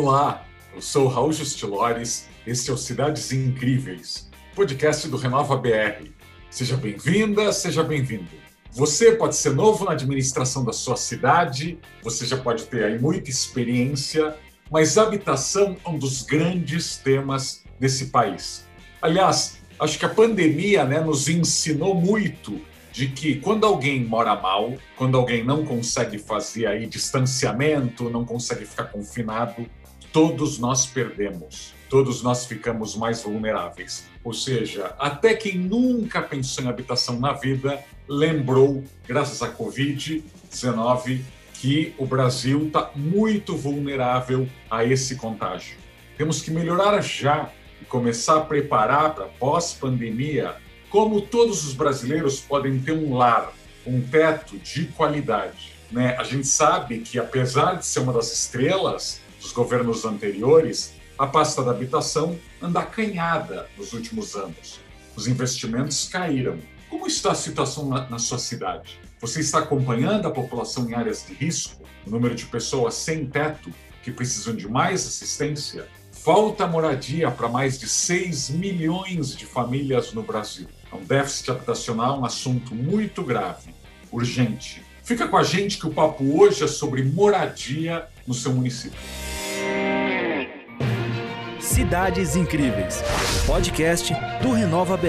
Olá, eu sou Raul Justilores, este é o Cidades Incríveis, podcast do Renova BR. Seja bem-vinda, seja bem-vindo. Você pode ser novo na administração da sua cidade, você já pode ter aí muita experiência, mas habitação é um dos grandes temas desse país. Aliás, acho que a pandemia né, nos ensinou muito de que quando alguém mora mal, quando alguém não consegue fazer aí distanciamento, não consegue ficar confinado, todos nós perdemos, todos nós ficamos mais vulneráveis. Ou seja, até quem nunca pensou em habitação na vida lembrou, graças à Covid-19, que o Brasil está muito vulnerável a esse contágio. Temos que melhorar já e começar a preparar para pós-pandemia como todos os brasileiros podem ter um lar, um teto de qualidade. Né? A gente sabe que, apesar de ser uma das estrelas dos governos anteriores, a pasta da habitação anda acanhada nos últimos anos. Os investimentos caíram. Como está a situação na, na sua cidade? Você está acompanhando a população em áreas de risco? O número de pessoas sem teto que precisam de mais assistência? Falta moradia para mais de 6 milhões de famílias no Brasil. É um déficit habitacional um assunto muito grave, urgente. Fica com a gente que o papo hoje é sobre moradia no seu município. Cidades Incríveis, podcast do Renova BR.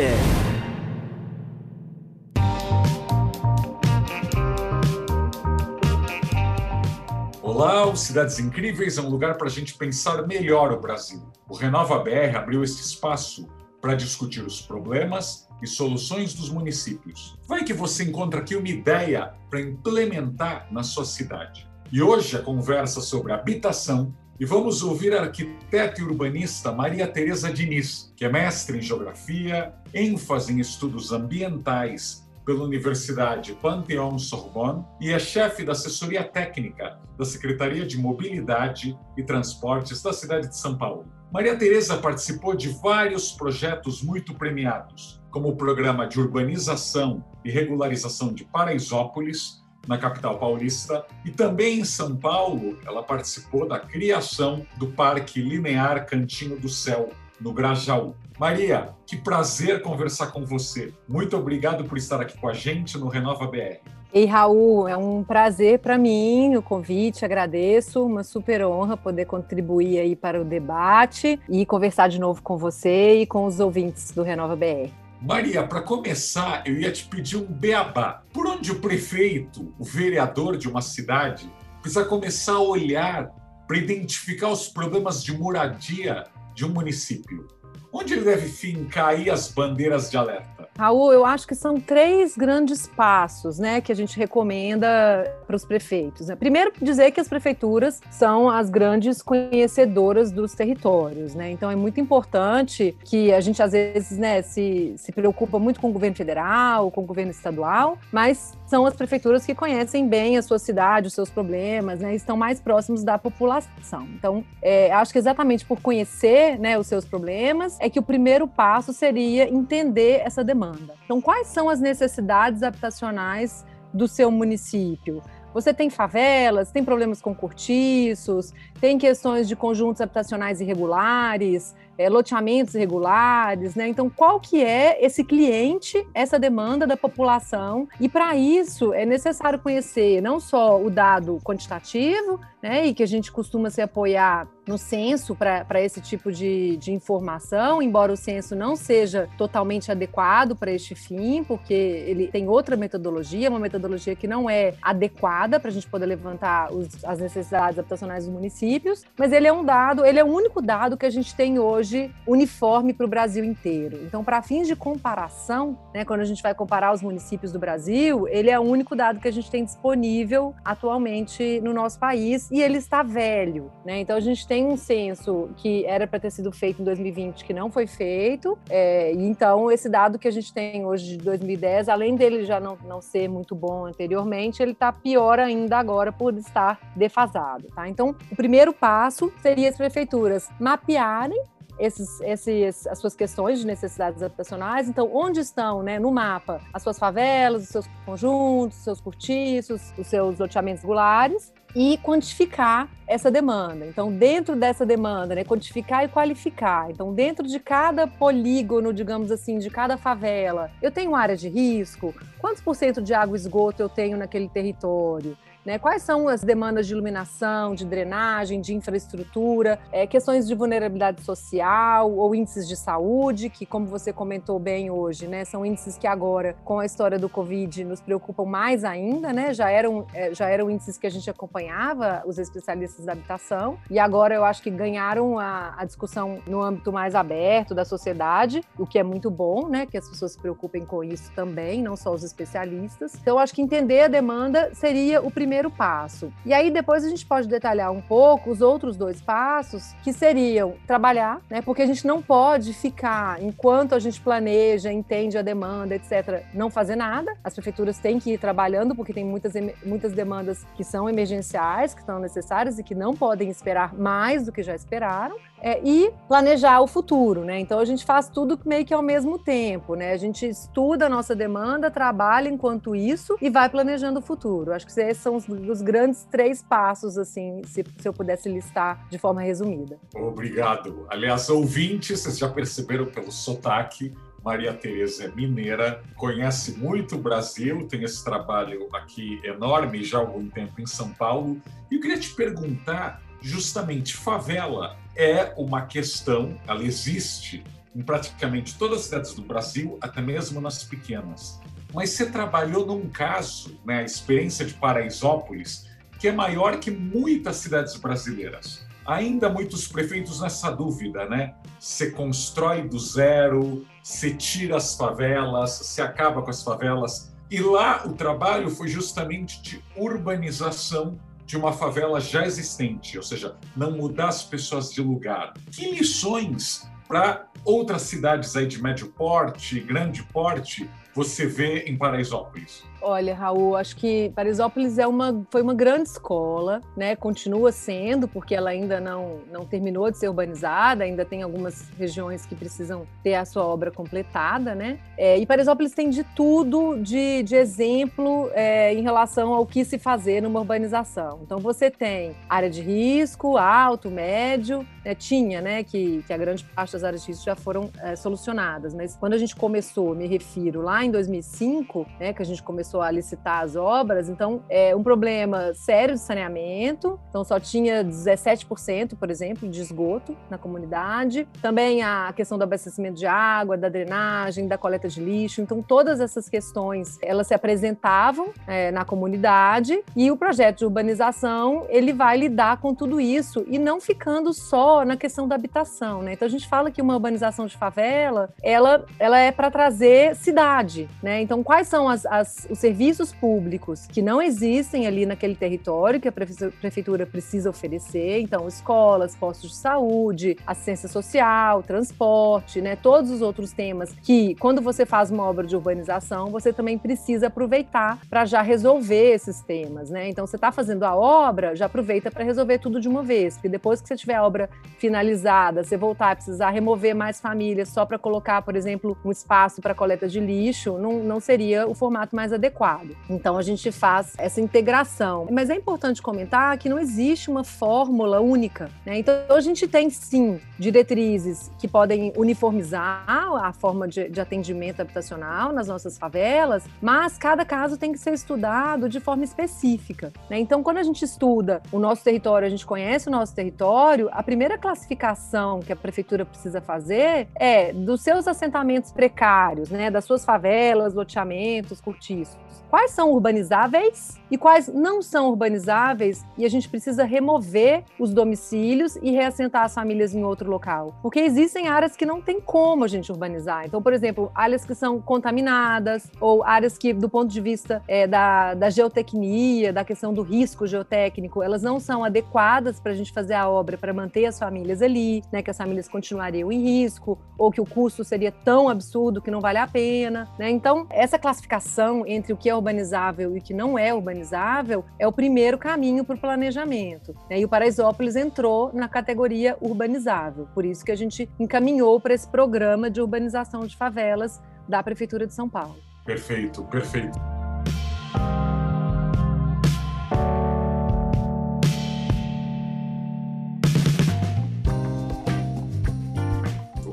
Olá, o Cidades Incríveis é um lugar para a gente pensar melhor o Brasil. O Renova BR abriu esse espaço para discutir os problemas e soluções dos municípios. Vai que você encontra aqui uma ideia para implementar na sua cidade. E hoje a conversa sobre habitação e vamos ouvir a arquiteta e urbanista Maria Tereza Diniz, que é mestre em geografia, ênfase em estudos ambientais pela Universidade Pantheon Sorbonne e é chefe da assessoria técnica da Secretaria de Mobilidade e Transportes da cidade de São Paulo. Maria Tereza participou de vários projetos muito premiados, como o programa de urbanização e regularização de Paraisópolis, na capital paulista, e também em São Paulo, ela participou da criação do Parque Linear Cantinho do Céu, no Grajaú. Maria, que prazer conversar com você. Muito obrigado por estar aqui com a gente no Renova BR. Ei, Raul, é um prazer para mim o convite, agradeço, uma super honra poder contribuir aí para o debate e conversar de novo com você e com os ouvintes do Renova BR. Maria, para começar, eu ia te pedir um beabá. Por onde o prefeito, o vereador de uma cidade, precisa começar a olhar para identificar os problemas de moradia de um município? Onde ele deve fincar aí as bandeiras de alerta? Raul, eu acho que são três grandes passos né, que a gente recomenda para os prefeitos. Né? Primeiro, dizer que as prefeituras são as grandes conhecedoras dos territórios. Né? Então, é muito importante que a gente, às vezes, né, se, se preocupa muito com o governo federal, com o governo estadual, mas são as prefeituras que conhecem bem a sua cidade, os seus problemas, né, estão mais próximos da população. Então, é, acho que exatamente por conhecer né, os seus problemas é que o primeiro passo seria entender essa demanda. Então, quais são as necessidades habitacionais do seu município? Você tem favelas, tem problemas com cortiços, tem questões de conjuntos habitacionais irregulares, é, loteamentos irregulares, né? Então, qual que é esse cliente, essa demanda da população? E para isso é necessário conhecer não só o dado quantitativo, né? E que a gente costuma se apoiar no censo para esse tipo de, de informação, embora o censo não seja totalmente adequado para este fim, porque ele tem outra metodologia, uma metodologia que não é adequada para a gente poder levantar os, as necessidades habitacionais dos municípios, mas ele é um dado, ele é o único dado que a gente tem hoje uniforme para o Brasil inteiro. Então, para fins de comparação, né, quando a gente vai comparar os municípios do Brasil, ele é o único dado que a gente tem disponível atualmente no nosso país e ele está velho, né? Então a gente tem um censo que era para ter sido feito em 2020 que não foi feito, é, então esse dado que a gente tem hoje de 2010, além dele já não, não ser muito bom anteriormente, ele está pior ainda agora por estar defasado, tá? Então o primeiro passo seria as prefeituras mapearem esses, esses, as suas questões de necessidades habitacionais. Então, onde estão, né, no mapa, as suas favelas, os seus conjuntos, os seus cortiços, os seus loteamentos regulares e quantificar essa demanda. Então, dentro dessa demanda, né, quantificar e qualificar. Então, dentro de cada polígono, digamos assim, de cada favela, eu tenho área de risco? Quantos por cento de água e esgoto eu tenho naquele território? Né? Quais são as demandas de iluminação, de drenagem, de infraestrutura, é, questões de vulnerabilidade social ou índices de saúde, que, como você comentou bem hoje, né, são índices que agora, com a história do Covid, nos preocupam mais ainda, né? Já eram, é, já eram índices que a gente acompanhava, os especialistas da habitação, e agora eu acho que ganharam a, a discussão no âmbito mais aberto da sociedade, o que é muito bom, né? Que as pessoas se preocupem com isso também, não só os especialistas. Então, acho que entender a demanda seria o primeiro primeiro passo. E aí depois a gente pode detalhar um pouco os outros dois passos, que seriam trabalhar, né? Porque a gente não pode ficar enquanto a gente planeja, entende a demanda, etc, não fazer nada. As prefeituras têm que ir trabalhando porque tem muitas muitas demandas que são emergenciais, que são necessárias e que não podem esperar mais do que já esperaram é, e planejar o futuro, né? Então a gente faz tudo meio que ao mesmo tempo, né? A gente estuda a nossa demanda, trabalha enquanto isso e vai planejando o futuro. Acho que esses são os, os grandes três passos, assim, se, se, eu pudesse listar de forma resumida. Obrigado. Aliás, ouvintes, vocês já perceberam pelo sotaque, Maria Tereza é mineira, conhece muito o Brasil, tem esse trabalho aqui enorme já há algum tempo em São Paulo. E eu queria te perguntar justamente favela é uma questão, ela existe em praticamente todas as cidades do Brasil, até mesmo nas pequenas. Mas você trabalhou num caso, né, a experiência de Paraisópolis, que é maior que muitas cidades brasileiras. Ainda muitos prefeitos nessa dúvida, né? Você constrói do zero, você tira as favelas, você acaba com as favelas. E lá o trabalho foi justamente de urbanização de uma favela já existente, ou seja, não mudar as pessoas de lugar. Que lições para outras cidades aí de médio porte, grande porte, você vê em Paraisópolis? Olha, Raul, acho que Parisópolis é uma, foi uma grande escola, né? Continua sendo, porque ela ainda não, não terminou de ser urbanizada, ainda tem algumas regiões que precisam ter a sua obra completada, né? É, e Parisópolis tem de tudo de, de exemplo é, em relação ao que se fazer numa urbanização. Então você tem área de risco, alto, médio, né? tinha, né? Que, que a grande parte das áreas de risco já foram é, solucionadas, mas quando a gente começou, me refiro lá em 2005, né? Que a gente começou começou a licitar as obras, então é um problema sério de saneamento, então só tinha 17%, por exemplo, de esgoto na comunidade. Também a questão do abastecimento de água, da drenagem, da coleta de lixo. Então todas essas questões elas se apresentavam é, na comunidade e o projeto de urbanização ele vai lidar com tudo isso e não ficando só na questão da habitação, né? Então a gente fala que uma urbanização de favela ela, ela é para trazer cidade, né? Então quais são as, as, os serviços públicos que não existem ali naquele território que a prefeitura precisa oferecer, então escolas, postos de saúde, assistência social, transporte, né, todos os outros temas que quando você faz uma obra de urbanização, você também precisa aproveitar para já resolver esses temas, né? Então você está fazendo a obra, já aproveita para resolver tudo de uma vez, porque depois que você tiver a obra finalizada, você voltar a precisar remover mais famílias só para colocar, por exemplo, um espaço para coleta de lixo, não, não seria o formato mais adequado adequado. Então a gente faz essa integração. Mas é importante comentar que não existe uma fórmula única. Né? Então a gente tem sim diretrizes que podem uniformizar a forma de, de atendimento habitacional nas nossas favelas, mas cada caso tem que ser estudado de forma específica. Né? Então quando a gente estuda o nosso território, a gente conhece o nosso território, a primeira classificação que a prefeitura precisa fazer é dos seus assentamentos precários, né? das suas favelas, loteamentos, cortiços quais são urbanizáveis e quais não são urbanizáveis e a gente precisa remover os domicílios e reassentar as famílias em outro local. Porque existem áreas que não tem como a gente urbanizar. Então, por exemplo, áreas que são contaminadas ou áreas que, do ponto de vista é, da, da geotecnia, da questão do risco geotécnico, elas não são adequadas para a gente fazer a obra para manter as famílias ali, né, que as famílias continuariam em risco ou que o custo seria tão absurdo que não vale a pena. Né? Então, essa classificação entre o que é urbanizável e que não é urbanizável é o primeiro caminho para o planejamento. Né? E o Paraisópolis entrou na categoria urbanizável, por isso que a gente encaminhou para esse programa de urbanização de favelas da Prefeitura de São Paulo. Perfeito, perfeito.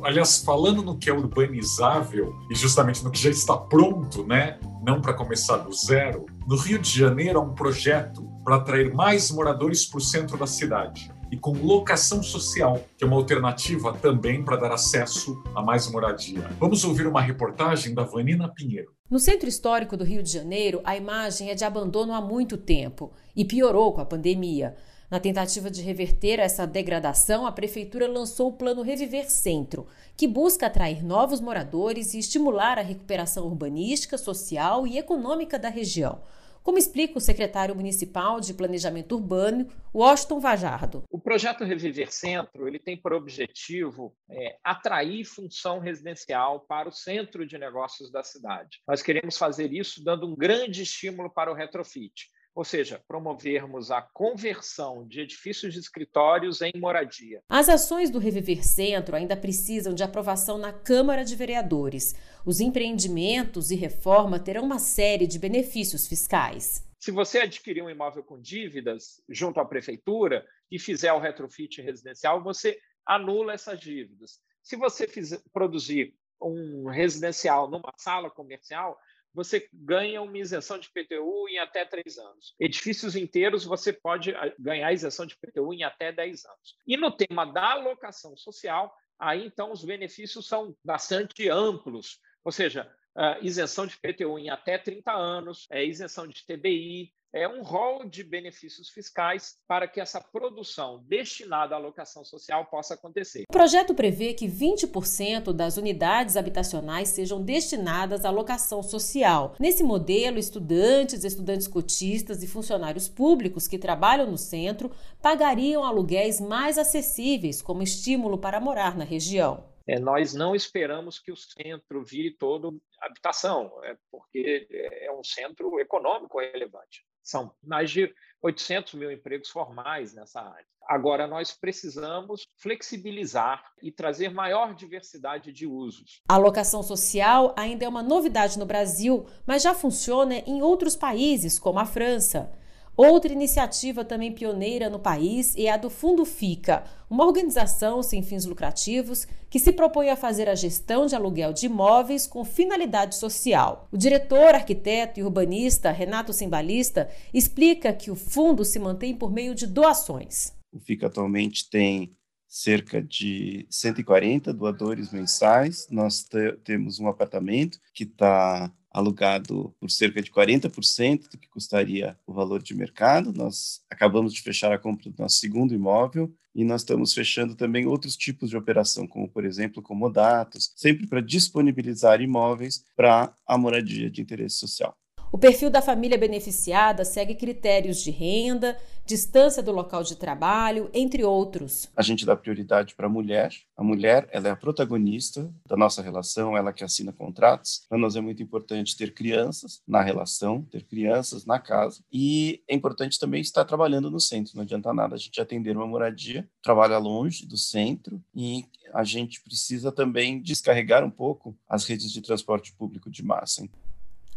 aliás, falando no que é urbanizável e justamente no que já está pronto, né? Não para começar do zero, no Rio de Janeiro há um projeto para atrair mais moradores para o centro da cidade e com locação social, que é uma alternativa também para dar acesso a mais moradia. Vamos ouvir uma reportagem da Vanina Pinheiro. No centro histórico do Rio de Janeiro, a imagem é de abandono há muito tempo e piorou com a pandemia. Na tentativa de reverter essa degradação, a prefeitura lançou o Plano Reviver Centro, que busca atrair novos moradores e estimular a recuperação urbanística, social e econômica da região. Como explica o secretário municipal de Planejamento Urbano, Washington Vajardo. O projeto Reviver Centro ele tem por objetivo é, atrair função residencial para o centro de negócios da cidade. Nós queremos fazer isso dando um grande estímulo para o retrofit ou seja, promovermos a conversão de edifícios de escritórios em moradia. As ações do Reviver Centro ainda precisam de aprovação na Câmara de Vereadores. Os empreendimentos e reforma terão uma série de benefícios fiscais. Se você adquirir um imóvel com dívidas junto à prefeitura e fizer o retrofit residencial, você anula essas dívidas. Se você fizer, produzir um residencial numa sala comercial, você ganha uma isenção de PTU em até três anos. Edifícios inteiros, você pode ah, ganhar isenção de PTU em até 10 anos. E no tema da alocação social, aí então os benefícios são bastante amplos, ou seja, uh, isenção de PTU em até 30 anos, é, isenção de TBI, é um rol de benefícios fiscais para que essa produção destinada à alocação social possa acontecer. O projeto prevê que 20% das unidades habitacionais sejam destinadas à alocação social. Nesse modelo, estudantes, estudantes cotistas e funcionários públicos que trabalham no centro pagariam aluguéis mais acessíveis como estímulo para morar na região. É, nós não esperamos que o centro vire todo habitação, é, porque é um centro econômico relevante. São mais de 800 mil empregos formais nessa área. Agora, nós precisamos flexibilizar e trazer maior diversidade de usos. A locação social ainda é uma novidade no Brasil, mas já funciona em outros países, como a França. Outra iniciativa também pioneira no país é a do Fundo Fica, uma organização sem fins lucrativos que se propõe a fazer a gestão de aluguel de imóveis com finalidade social. O diretor, arquiteto e urbanista Renato Simbalista explica que o fundo se mantém por meio de doações. O Fica atualmente tem cerca de 140 doadores mensais. Nós temos um apartamento que está alugado por cerca de 40% do que custaria o valor de mercado. Nós acabamos de fechar a compra do nosso segundo imóvel e nós estamos fechando também outros tipos de operação, como, por exemplo, comodatos, sempre para disponibilizar imóveis para a moradia de interesse social. O perfil da família beneficiada segue critérios de renda, distância do local de trabalho, entre outros. A gente dá prioridade para a mulher. A mulher, ela é a protagonista da nossa relação, ela que assina contratos. Para nós é muito importante ter crianças na relação, ter crianças na casa. E é importante também estar trabalhando no centro. Não adianta nada a gente atender uma moradia, trabalha longe do centro e a gente precisa também descarregar um pouco as redes de transporte público de massa.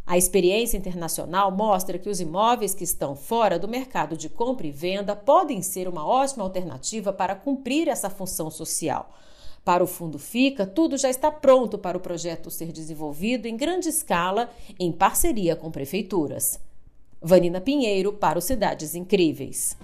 A experiência internacional mostra que os imóveis que estão fora do mercado de compra e venda podem ser uma ótima alternativa para cumprir essa função social. Para o Fundo Fica, tudo já está pronto para o projeto ser desenvolvido em grande escala, em parceria com prefeituras. Vanina Pinheiro, para o Cidades Incríveis.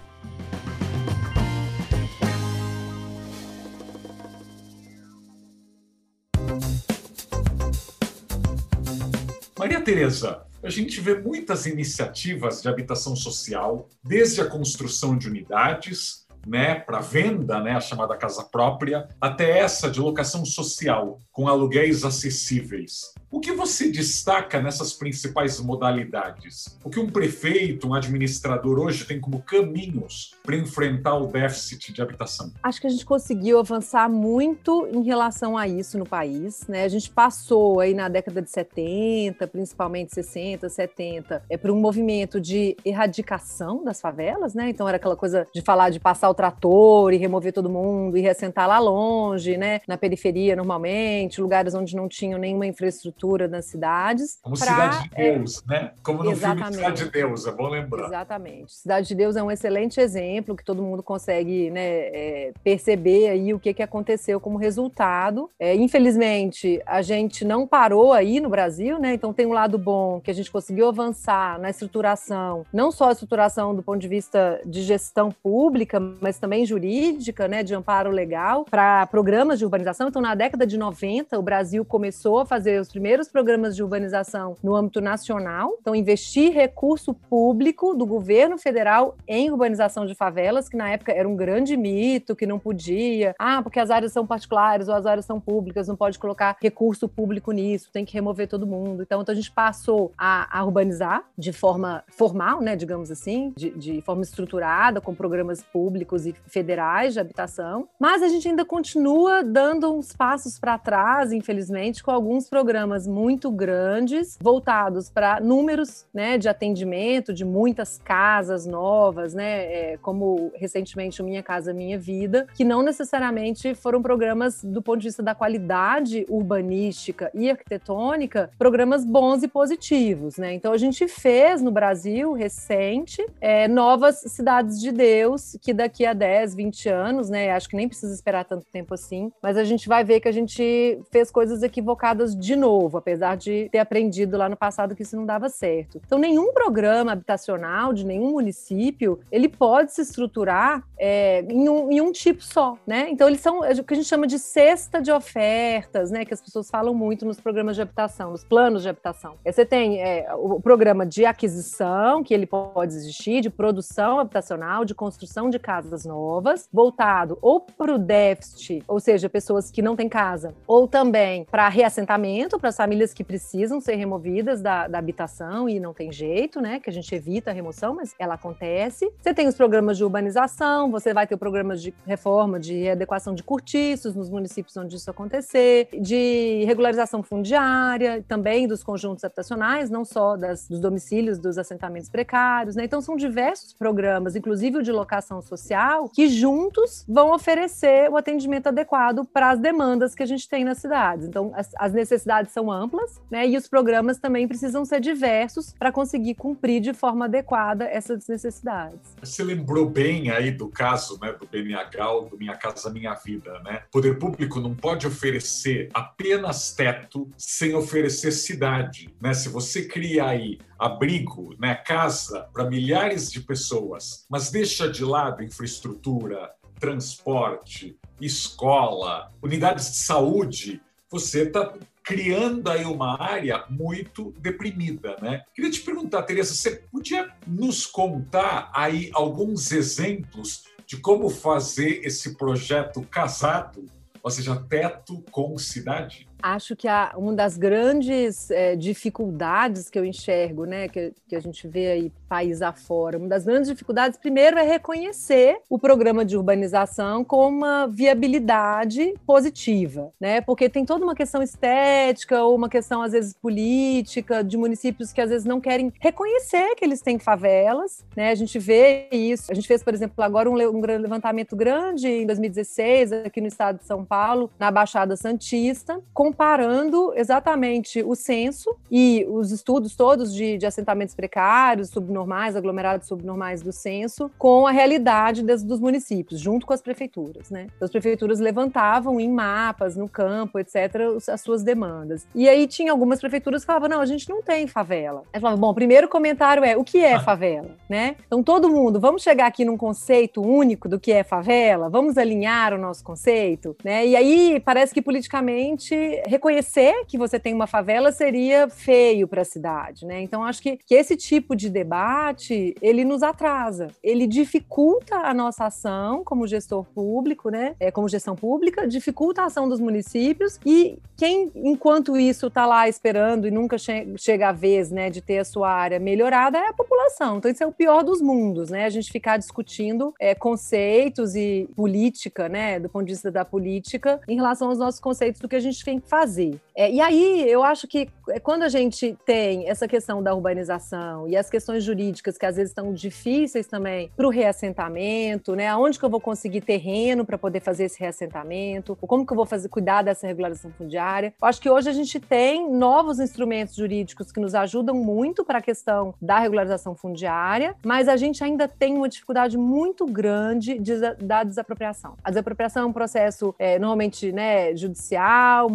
Tereza, a gente vê muitas iniciativas de habitação social, desde a construção de unidades, né, para venda, né, a chamada casa própria, até essa de locação social, com aluguéis acessíveis. O que você destaca nessas principais modalidades? O que um prefeito, um administrador hoje tem como caminhos para enfrentar o déficit de habitação? Acho que a gente conseguiu avançar muito em relação a isso no país. Né? A gente passou aí na década de 70, principalmente 60, 70, é, por um movimento de erradicação das favelas, né? Então era aquela coisa de falar de passar o trator e remover todo mundo e ressentar lá longe, né? Na periferia normalmente, lugares onde não tinham nenhuma infraestrutura nas cidades. Como pra, Cidade de Deus, é, né? Como no exatamente. filme Cidade de Deus, é bom lembrar. Exatamente. Cidade de Deus é um excelente exemplo que todo mundo consegue né, é, perceber aí o que, que aconteceu como resultado. É, infelizmente, a gente não parou aí no Brasil, né? Então tem um lado bom que a gente conseguiu avançar na estruturação, não só a estruturação do ponto de vista de gestão pública, mas também jurídica, né, de amparo legal para programas de urbanização. Então, na década de 90, o Brasil começou a fazer os primeiros programas de urbanização no âmbito nacional. Então, investir recurso público do governo federal em urbanização de favelas, que na época era um grande mito, que não podia. Ah, porque as áreas são particulares ou as áreas são públicas, não pode colocar recurso público nisso, tem que remover todo mundo. Então, então a gente passou a, a urbanizar de forma formal, né, digamos assim, de, de forma estruturada, com programas públicos e federais de habitação. Mas a gente ainda continua dando uns passos para trás, infelizmente, com alguns programas muito grandes, voltados para números né, de atendimento de muitas casas novas, né, é, como recentemente o Minha Casa Minha Vida, que não necessariamente foram programas do ponto de vista da qualidade urbanística e arquitetônica, programas bons e positivos. Né? Então a gente fez no Brasil recente é, novas cidades de Deus, que daqui a 10, 20 anos, né, acho que nem precisa esperar tanto tempo assim, mas a gente vai ver que a gente fez coisas equivocadas de novo, apesar de ter aprendido lá no passado que isso não dava certo. Então, nenhum programa habitacional de nenhum município ele pode se estruturar é, em, um, em, um, tipo só, né? Então, eles são o que a gente chama de cesta de ofertas, né? Que as pessoas falam muito nos programas de habitação, nos planos de habitação. Você tem é, o programa de aquisição, que ele pode existir, de produção habitacional, de construção de casas novas, voltado ou para o déficit, ou seja, pessoas que não têm casa, ou também para reassentamento, para as famílias que precisam ser removidas da, da habitação e não tem jeito, né? Que a gente evita a remoção, mas ela acontece. Você tem os programas de urbanização, você vai ter programas de reforma, de readequação de cortiços nos municípios onde isso acontecer, de regularização fundiária, também dos conjuntos habitacionais, não só das, dos domicílios dos assentamentos precários, né? Então são diversos programas, inclusive o de locação social, que juntos vão oferecer o atendimento adequado para as demandas que a gente tem nas cidades. Então as, as necessidades são amplas, né? E os programas também precisam ser diversos para conseguir cumprir de forma adequada essas necessidades. Você lembrou bem aí do caso, né, do BNH, do Minha Casa Minha Vida, né? O poder público não pode oferecer apenas teto sem oferecer cidade, né? Se você cria aí abrigo, né, casa para milhares de pessoas, mas deixa de lado infraestrutura, transporte, escola, unidades de saúde, você está criando aí uma área muito deprimida, né? Queria te perguntar, Teresa, você podia nos contar aí alguns exemplos de como fazer esse projeto casado, ou seja, teto com cidade? Acho que a, uma das grandes é, dificuldades que eu enxergo, né, que, que, a gente vê aí país afora, uma das grandes dificuldades, primeiro, é reconhecer o programa de urbanização com uma viabilidade positiva, né, porque tem toda uma questão estética ou uma questão, às vezes, política, de municípios que, às vezes, não querem reconhecer que eles têm favelas, né, a gente vê isso, a gente fez, por exemplo, agora um, um levantamento grande em 2016, aqui no estado de São Paulo, na Baixada Santista, com comparando exatamente o censo e os estudos todos de, de assentamentos precários, subnormais, aglomerados subnormais do censo, com a realidade des, dos municípios, junto com as prefeituras. Né? Então, as prefeituras levantavam em mapas, no campo, etc., as suas demandas. E aí tinha algumas prefeituras que falavam: não, a gente não tem favela. Aí falavam: bom, o primeiro comentário é: o que é ah. favela? Né? Então, todo mundo, vamos chegar aqui num conceito único do que é favela, vamos alinhar o nosso conceito. Né? E aí parece que politicamente reconhecer que você tem uma favela seria feio para a cidade, né? Então acho que, que esse tipo de debate ele nos atrasa, ele dificulta a nossa ação como gestor público, né? É, como gestão pública, dificulta a ação dos municípios e quem, enquanto isso, está lá esperando e nunca che chega a vez, né, de ter a sua área melhorada é a população. Então isso é o pior dos mundos, né? A gente ficar discutindo é, conceitos e política, né, do ponto de vista da política, em relação aos nossos conceitos do que a gente tem fazer. É, e aí eu acho que é, quando a gente tem essa questão da urbanização e as questões jurídicas que às vezes estão difíceis também para o reassentamento, né? Aonde que eu vou conseguir terreno para poder fazer esse reassentamento? Como que eu vou fazer cuidar dessa regularização fundiária? Eu acho que hoje a gente tem novos instrumentos jurídicos que nos ajudam muito para a questão da regularização fundiária, mas a gente ainda tem uma dificuldade muito grande de, da desapropriação. A desapropriação é um processo é, normalmente né, judicial,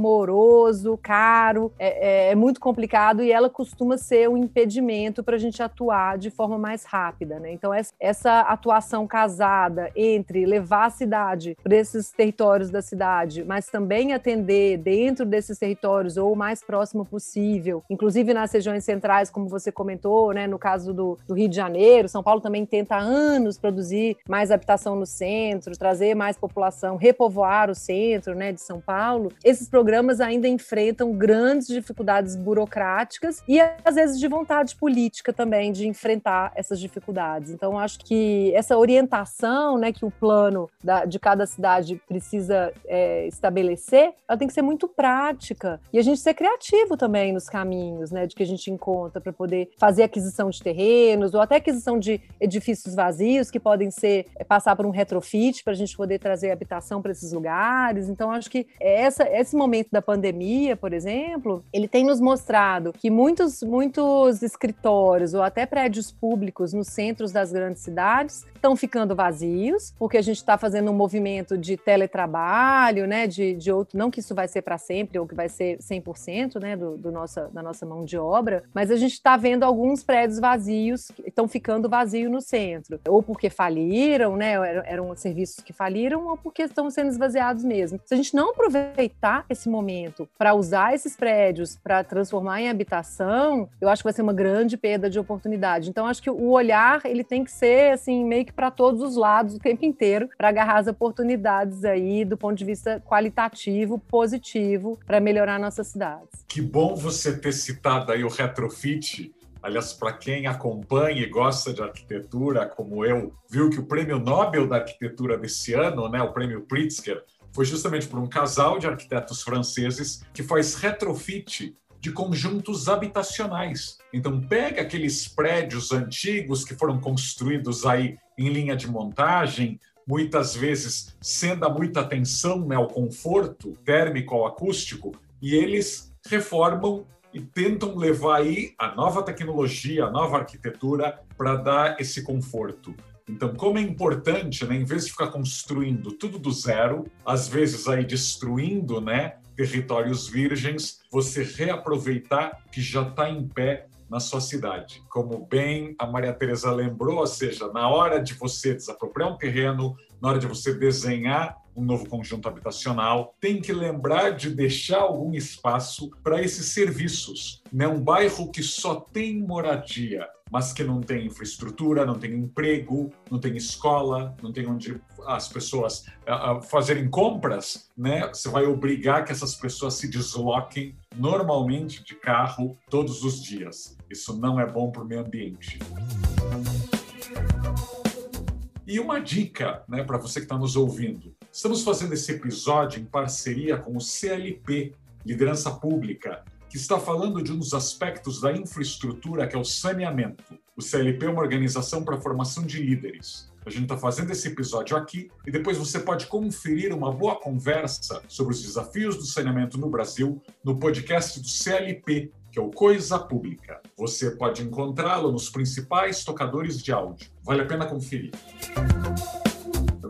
caro, é, é, é muito complicado e ela costuma ser um impedimento para a gente atuar de forma mais rápida. Né? Então, essa atuação casada entre levar a cidade para esses territórios da cidade, mas também atender dentro desses territórios ou o mais próximo possível, inclusive nas regiões centrais, como você comentou, né, no caso do, do Rio de Janeiro, São Paulo também tenta há anos produzir mais habitação no centro, trazer mais população, repovoar o centro né, de São Paulo. Esses programas ainda enfrentam grandes dificuldades burocráticas e às vezes de vontade política também de enfrentar essas dificuldades. Então, acho que essa orientação né, que o plano da, de cada cidade precisa é, estabelecer, ela tem que ser muito prática e a gente ser criativo também nos caminhos né, de que a gente encontra para poder fazer aquisição de terrenos ou até aquisição de edifícios vazios que podem ser é, passar por um retrofit para a gente poder trazer habitação para esses lugares. Então, acho que essa, esse momento da pandemia, por exemplo, ele tem nos mostrado que muitos, muitos escritórios ou até prédios públicos nos centros das grandes cidades estão ficando vazios, porque a gente está fazendo um movimento de teletrabalho, né, de, de outro, não que isso vai ser para sempre ou que vai ser 100% né, do, do nossa, da nossa mão de obra, mas a gente está vendo alguns prédios vazios estão ficando vazios no centro, ou porque faliram, né, eram, eram serviços que faliram, ou porque estão sendo esvaziados mesmo. Se a gente não aproveitar esse momento para usar esses prédios para transformar em habitação, eu acho que vai ser uma grande perda de oportunidade. Então, acho que o olhar ele tem que ser assim meio que para todos os lados o tempo inteiro para agarrar as oportunidades aí do ponto de vista qualitativo, positivo para melhorar nossas cidades. Que bom você ter citado aí o retrofit. Aliás, para quem acompanha e gosta de arquitetura, como eu, viu que o prêmio Nobel da Arquitetura desse ano, né, o prêmio Pritzker, foi justamente por um casal de arquitetos franceses que faz retrofit de conjuntos habitacionais. Então, pega aqueles prédios antigos que foram construídos aí em linha de montagem, muitas vezes sendo a muita atenção né, ao conforto térmico ou acústico, e eles reformam e tentam levar aí a nova tecnologia, a nova arquitetura para dar esse conforto. Então, como é importante, né, em vez de ficar construindo tudo do zero, às vezes aí destruindo, né, territórios virgens, você reaproveitar que já está em pé na sua cidade. Como bem a Maria Teresa lembrou, ou seja, na hora de você desapropriar um terreno, na hora de você desenhar um novo conjunto habitacional, tem que lembrar de deixar algum espaço para esses serviços. Né? Um bairro que só tem moradia, mas que não tem infraestrutura, não tem emprego, não tem escola, não tem onde as pessoas uh, fazerem compras, né? Você vai obrigar que essas pessoas se desloquem normalmente de carro todos os dias. Isso não é bom para o meio ambiente. E uma dica né, para você que está nos ouvindo: estamos fazendo esse episódio em parceria com o CLP, Liderança Pública, que está falando de um dos aspectos da infraestrutura que é o saneamento. O CLP é uma organização para a formação de líderes. A gente está fazendo esse episódio aqui e depois você pode conferir uma boa conversa sobre os desafios do saneamento no Brasil no podcast do CLP, que é o Coisa Pública. Você pode encontrá-lo nos principais tocadores de áudio. Vale a pena conferir.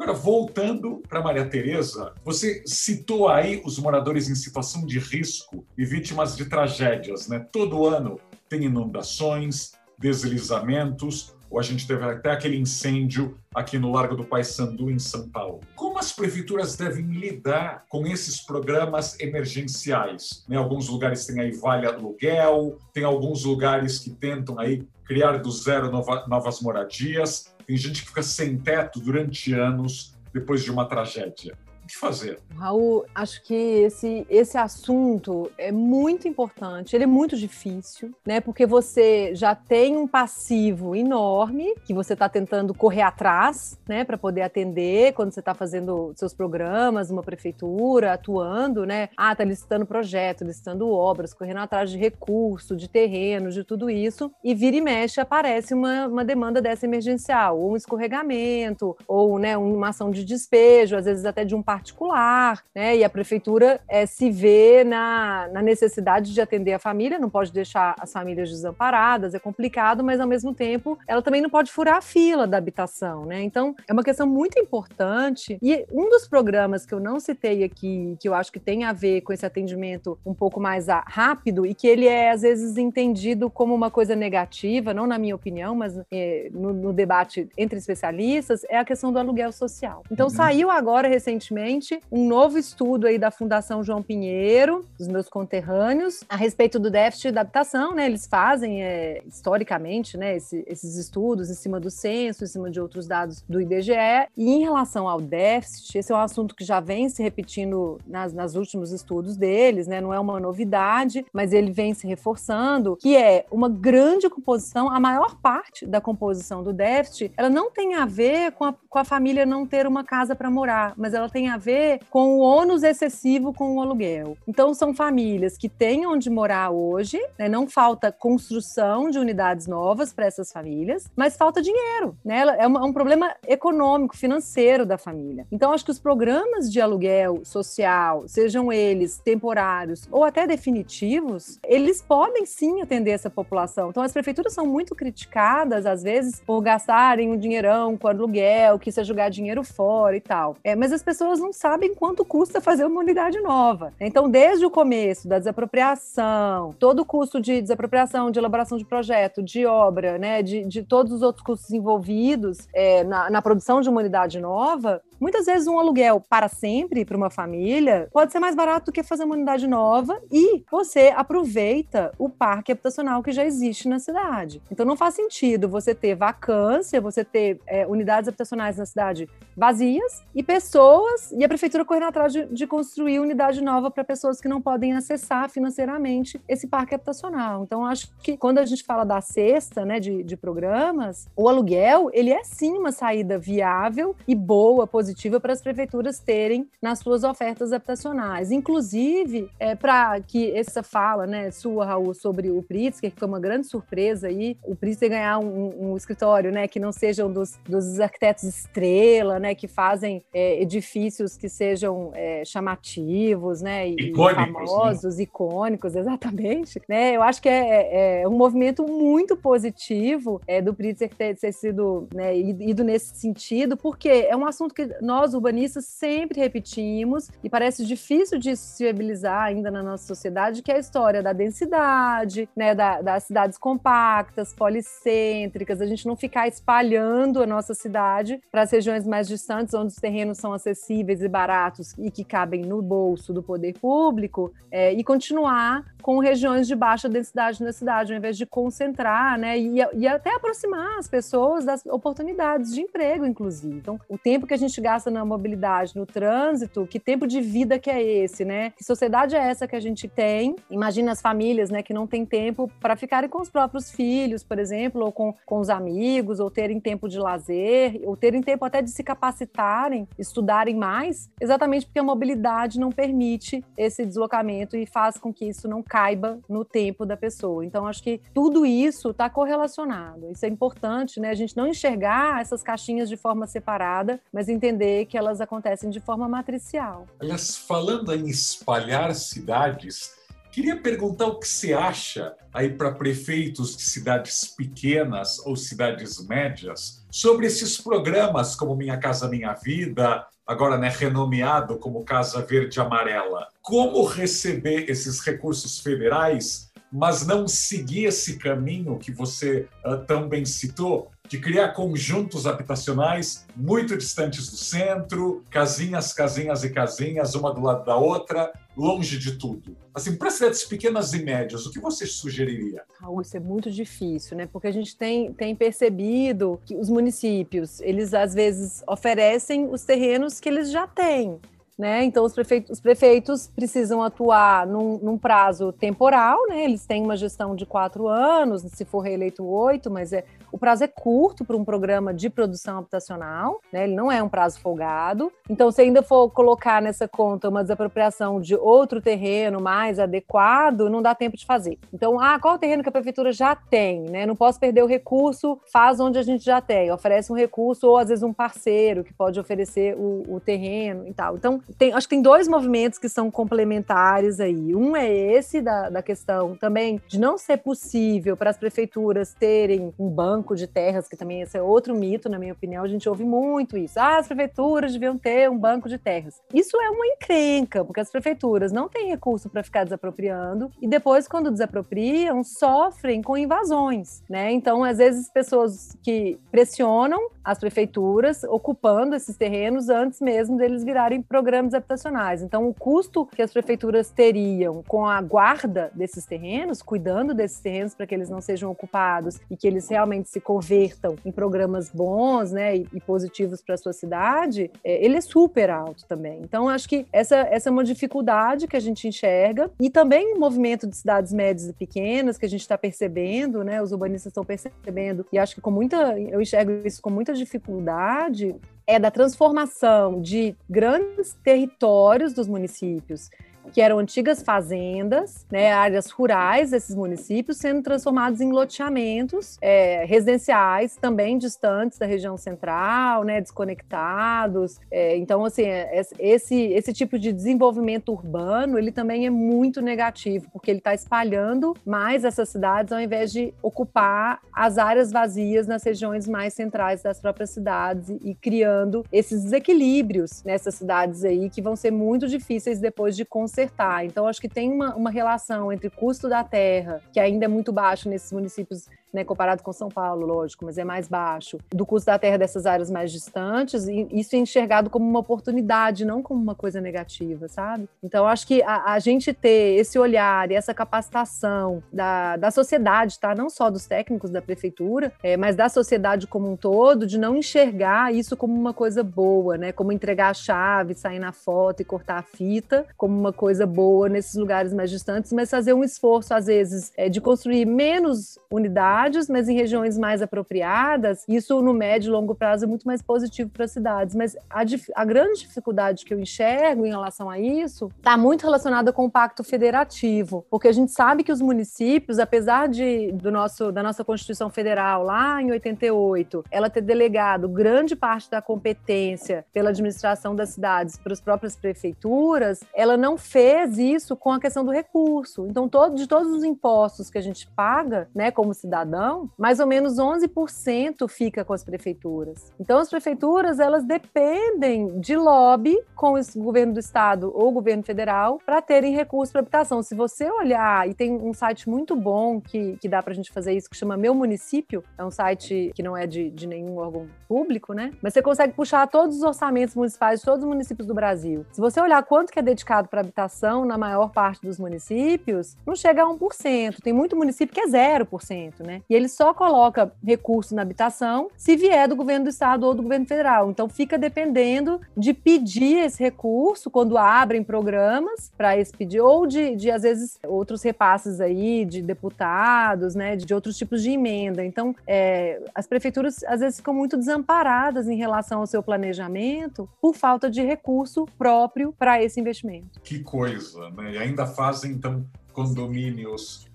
Agora, voltando para Maria Tereza, você citou aí os moradores em situação de risco e vítimas de tragédias, né? Todo ano tem inundações, deslizamentos ou a gente teve até aquele incêndio aqui no Largo do Paissandu, em São Paulo. Como as prefeituras devem lidar com esses programas emergenciais? Né, alguns lugares têm aí vale aluguel, tem alguns lugares que tentam aí criar do zero nova, novas moradias, tem gente que fica sem teto durante anos depois de uma tragédia fazer. Raul, acho que esse, esse assunto é muito importante, ele é muito difícil, né? Porque você já tem um passivo enorme que você está tentando correr atrás, né? Para poder atender quando você está fazendo seus programas, uma prefeitura, atuando, né? Ah, tá listando projeto, listando obras, correndo atrás de recurso, de terreno, de tudo isso. E vira e mexe aparece uma, uma demanda dessa emergencial, ou um escorregamento, ou né, uma ação de despejo, às vezes até de um particular, né? E a prefeitura é, se vê na, na necessidade de atender a família, não pode deixar as famílias desamparadas, é complicado, mas ao mesmo tempo ela também não pode furar a fila da habitação, né? Então é uma questão muito importante. E um dos programas que eu não citei aqui, que eu acho que tem a ver com esse atendimento um pouco mais rápido e que ele é às vezes entendido como uma coisa negativa, não na minha opinião, mas é, no, no, debate entre especialistas, é a questão do aluguel social. Então uhum. saiu agora recentemente recentemente um novo estudo aí da Fundação João Pinheiro, dos meus conterrâneos, a respeito do déficit da habitação, né? Eles fazem é, historicamente, né, esse, esses estudos em cima do censo, em cima de outros dados do IBGE. E em relação ao déficit, esse é um assunto que já vem se repetindo nas, nas últimos estudos deles, né? Não é uma novidade, mas ele vem se reforçando, que é uma grande composição, a maior parte da composição do déficit, ela não tem a ver com a, com a família não ter uma casa para morar, mas ela tem a ver com o ônus excessivo com o aluguel. Então, são famílias que têm onde morar hoje, né? não falta construção de unidades novas para essas famílias, mas falta dinheiro. Né? É um, é um problema econômico, financeiro da família. Então, acho que os programas de aluguel social, sejam eles temporários ou até definitivos, eles podem sim atender essa população. Então, as prefeituras são muito criticadas, às vezes, por gastarem um dinheirão com aluguel, que isso é jogar dinheiro fora e tal. É, mas as pessoas não sabem quanto custa fazer uma unidade nova. Então, desde o começo da desapropriação, todo o custo de desapropriação, de elaboração de projeto, de obra, né, de, de todos os outros custos envolvidos é, na, na produção de uma unidade nova, muitas vezes um aluguel para sempre para uma família pode ser mais barato do que fazer uma unidade nova e você aproveita o parque habitacional que já existe na cidade. Então não faz sentido você ter vacância, você ter é, unidades habitacionais na cidade vazias e pessoas e a prefeitura correndo atrás de, de construir unidade nova para pessoas que não podem acessar financeiramente esse parque habitacional. Então, acho que quando a gente fala da cesta né, de, de programas, o aluguel, ele é sim uma saída viável e boa, positiva para as prefeituras terem nas suas ofertas habitacionais. Inclusive, é, para que essa fala né, sua, Raul, sobre o Pritzker, que foi uma grande surpresa aí, o Pritzker ganhar um, um escritório né, que não sejam dos, dos arquitetos estrela, né, que fazem é, edifícios edifícios que sejam é, chamativos, né, e icônicos, né? famosos, né? icônicos, exatamente, né? Eu acho que é, é, é um movimento muito positivo é, do Pritzker ter, ter sido né, ido nesse sentido, porque é um assunto que nós urbanistas sempre repetimos e parece difícil de se viabilizar ainda na nossa sociedade, que é a história da densidade, né, da, das cidades compactas, policêntricas, a gente não ficar espalhando a nossa cidade para as regiões mais distantes, onde os terrenos são acessíveis e baratos e que cabem no bolso do poder público é, e continuar com regiões de baixa densidade na cidade, ao invés de concentrar, né, e, e, até aproximar as pessoas das oportunidades de emprego, inclusive. Então, o tempo que a gente gasta na mobilidade, no trânsito, que tempo de vida que é esse, né? Que sociedade é essa que a gente tem? Imagina as famílias, né, que não têm tempo para ficarem com os próprios filhos, por exemplo, ou com, com os amigos, ou terem tempo de lazer, ou terem tempo até de se capacitarem, estudarem mais, exatamente porque a mobilidade não permite esse deslocamento e faz com que isso não caiba no tempo da pessoa. Então, acho que tudo isso está correlacionado. Isso é importante, né? A gente não enxergar essas caixinhas de forma separada, mas entender que elas acontecem de forma matricial. Aliás, falando em espalhar cidades, Queria perguntar o que você acha aí para prefeitos de cidades pequenas ou cidades médias sobre esses programas como Minha Casa Minha Vida, agora né, renomeado como Casa Verde Amarela. Como receber esses recursos federais mas não seguir esse caminho que você uh, também citou, de criar conjuntos habitacionais muito distantes do centro, casinhas, casinhas e casinhas, uma do lado da outra, longe de tudo. Assim, para cidades pequenas e médias, o que você sugeriria? Raul, isso é muito difícil, né? Porque a gente tem, tem percebido que os municípios, eles às vezes oferecem os terrenos que eles já têm. Né? Então, os prefeitos, os prefeitos precisam atuar num, num, prazo temporal, né? eles têm uma gestão de quatro anos, se for reeleito oito, mas é, o prazo é curto para um programa de produção habitacional, né? ele não é um prazo folgado. Então, se ainda for colocar nessa conta uma desapropriação de outro terreno mais adequado, não dá tempo de fazer. Então, ah, qual o terreno que a prefeitura já tem? Né? Não posso perder o recurso, faz onde a gente já tem, oferece um recurso ou às vezes um parceiro que pode oferecer o, o terreno e tal. Então, tem, acho que tem dois movimentos que são complementares aí. Um é esse da, da questão também de não ser possível para as prefeituras terem um banco de terras, que também esse é outro mito, na minha opinião. A gente ouve muito isso. Ah, as prefeituras deviam ter um banco de terras. Isso é uma encrenca, porque as prefeituras não têm recurso para ficar desapropriando e depois, quando desapropriam, sofrem com invasões, né? Então, às vezes, pessoas que pressionam as prefeituras ocupando esses terrenos antes mesmo deles virarem programas habitacionais. Então, o custo que as prefeituras teriam com a guarda desses terrenos, cuidando desses terrenos para que eles não sejam ocupados e que eles realmente se convertam em programas bons né, e, e positivos para a sua cidade, é, ele é super alto também. Então, acho que essa, essa é uma dificuldade que a gente enxerga e também o um movimento de cidades médias e pequenas que a gente está percebendo, né, os urbanistas estão percebendo, e acho que com muita, eu enxergo isso com muita dificuldade, é da transformação de grandes territórios dos municípios que eram antigas fazendas, né, áreas rurais desses municípios, sendo transformados em loteamentos é, residenciais, também distantes da região central, né, desconectados. É, então, assim, é, esse, esse tipo de desenvolvimento urbano, ele também é muito negativo, porque ele está espalhando mais essas cidades ao invés de ocupar as áreas vazias nas regiões mais centrais das próprias cidades e criando esses desequilíbrios nessas cidades aí que vão ser muito difíceis depois de consertar consertar. Então, acho que tem uma, uma relação entre custo da terra, que ainda é muito baixo nesses municípios né, comparado com São Paulo, lógico, mas é mais baixo, do custo da terra dessas áreas mais distantes, e isso é enxergado como uma oportunidade, não como uma coisa negativa, sabe? Então, acho que a, a gente ter esse olhar e essa capacitação da, da sociedade, tá? Não só dos técnicos da prefeitura, é, mas da sociedade como um todo, de não enxergar isso como uma coisa boa, né? Como entregar a chave, sair na foto e cortar a fita, como uma coisa boa nesses lugares mais distantes, mas fazer um esforço, às vezes, é, de construir menos unidades cidades, mas em regiões mais apropriadas, isso no médio e longo prazo é muito mais positivo para as cidades. Mas a, a, grande dificuldade que eu enxergo em relação a isso está muito relacionada com o pacto federativo, porque a gente sabe que os municípios, apesar de do nosso, da nossa Constituição Federal lá em 88, ela ter delegado grande parte da competência pela administração das cidades para as próprias prefeituras, ela não fez isso com a questão do recurso. Então, todo, de todos os impostos que a gente paga, né, como cidadão cidadão, mais ou menos 11% fica com as prefeituras. Então, as prefeituras elas dependem de lobby com o governo do estado ou o governo federal para terem recursos para habitação. Se você olhar, e tem um site muito bom que, que dá para a gente fazer isso, que chama Meu Município, é um site que não é de, de nenhum órgão público, né? Mas você consegue puxar todos os orçamentos municipais de todos os municípios do Brasil. Se você olhar quanto que é dedicado para habitação na maior parte dos municípios, não chega a 1%. Tem muito município que é 0%, né? E ele só coloca recurso na habitação se vier do governo do estado ou do governo federal. Então fica dependendo de pedir esse recurso quando abrem programas para esse pedir, ou de, de, às vezes, outros repasses aí de deputados, né, de outros tipos de emenda. Então, é, as prefeituras às vezes ficam muito desamparadas em relação ao seu planejamento por falta de recurso próprio para esse investimento. Que coisa, né? E ainda fazem, então, condomínios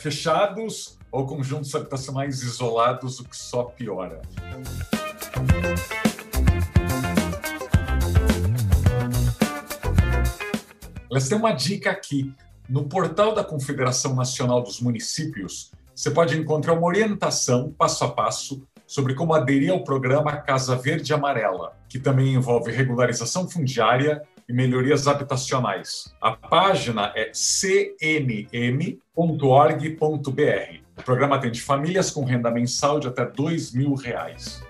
fechados ou conjuntos habitacionais isolados, o que só piora. Elas têm uma dica aqui. No portal da Confederação Nacional dos Municípios, você pode encontrar uma orientação passo a passo sobre como aderir ao programa Casa Verde Amarela, que também envolve regularização fundiária e melhorias habitacionais. A página é cmm.org.br. O programa atende famílias com renda mensal de até 2 mil reais.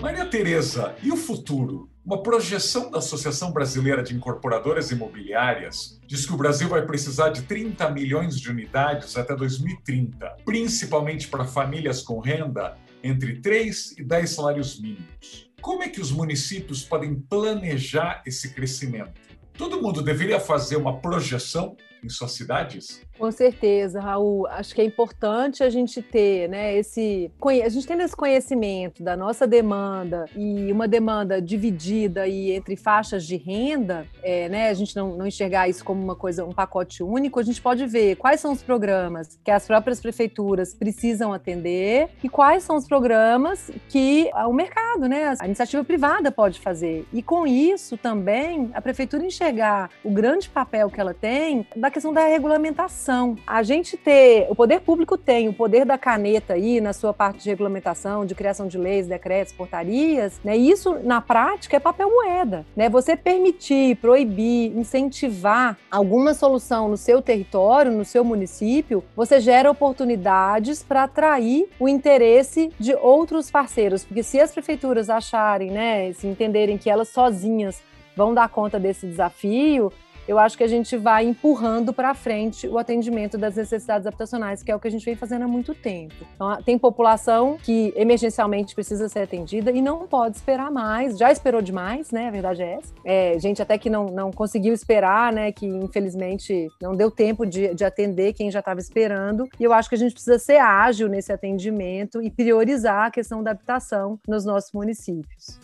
Maria Tereza, e o futuro? Uma projeção da Associação Brasileira de Incorporadoras Imobiliárias diz que o Brasil vai precisar de 30 milhões de unidades até 2030, principalmente para famílias com renda entre 3 e 10 salários mínimos. Como é que os municípios podem planejar esse crescimento? Todo mundo deveria fazer uma projeção em suas cidades? Com certeza, Raul. Acho que é importante a gente ter, né, esse a gente tendo esse conhecimento da nossa demanda e uma demanda dividida e entre faixas de renda, é, né, a gente não, não enxergar isso como uma coisa, um pacote único, a gente pode ver quais são os programas que as próprias prefeituras precisam atender e quais são os programas que o mercado, né, a iniciativa privada pode fazer. E com isso também a prefeitura enxergar o grande papel que ela tem da questão da regulamentação a gente ter, o poder público tem o poder da caneta aí na sua parte de regulamentação, de criação de leis, decretos, portarias, né? Isso na prática é papel moeda, né? Você permitir, proibir, incentivar alguma solução no seu território, no seu município, você gera oportunidades para atrair o interesse de outros parceiros, porque se as prefeituras acharem, né, se entenderem que elas sozinhas vão dar conta desse desafio, eu acho que a gente vai empurrando para frente o atendimento das necessidades habitacionais, que é o que a gente vem fazendo há muito tempo. Então, tem população que emergencialmente precisa ser atendida e não pode esperar mais, já esperou demais, né? A verdade é essa. É, gente até que não, não conseguiu esperar, né? Que infelizmente não deu tempo de, de atender quem já estava esperando. E eu acho que a gente precisa ser ágil nesse atendimento e priorizar a questão da habitação nos nossos municípios.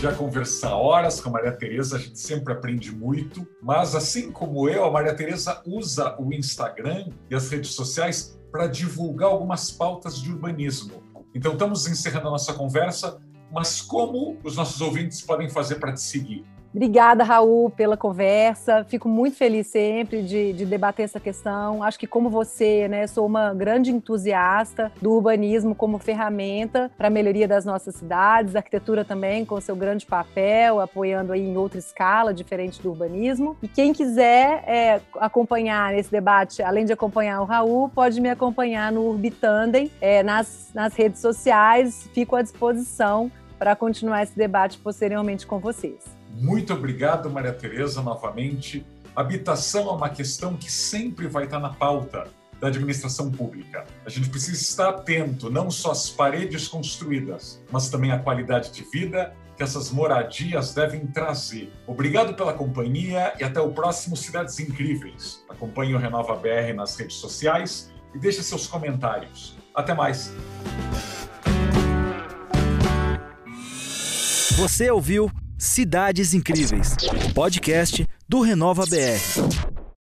Podia conversar horas com a Maria Tereza, a gente sempre aprende muito, mas assim como eu, a Maria Tereza usa o Instagram e as redes sociais para divulgar algumas pautas de urbanismo. Então estamos encerrando a nossa conversa, mas como os nossos ouvintes podem fazer para te seguir? Obrigada, Raul, pela conversa. Fico muito feliz sempre de, de, debater essa questão. Acho que, como você, né, sou uma grande entusiasta do urbanismo como ferramenta para a melhoria das nossas cidades, a arquitetura também, com seu grande papel, apoiando aí em outra escala, diferente do urbanismo. E quem quiser é, acompanhar esse debate, além de acompanhar o Raul, pode me acompanhar no Urbitandem, é, nas, nas redes sociais. Fico à disposição para continuar esse debate posteriormente com vocês. Muito obrigado, Maria Tereza, novamente. Habitação é uma questão que sempre vai estar na pauta da administração pública. A gente precisa estar atento não só às paredes construídas, mas também à qualidade de vida que essas moradias devem trazer. Obrigado pela companhia e até o próximo Cidades Incríveis. Acompanhe o Renova BR nas redes sociais e deixe seus comentários. Até mais. Você ouviu Cidades Incríveis, podcast do Renova BR.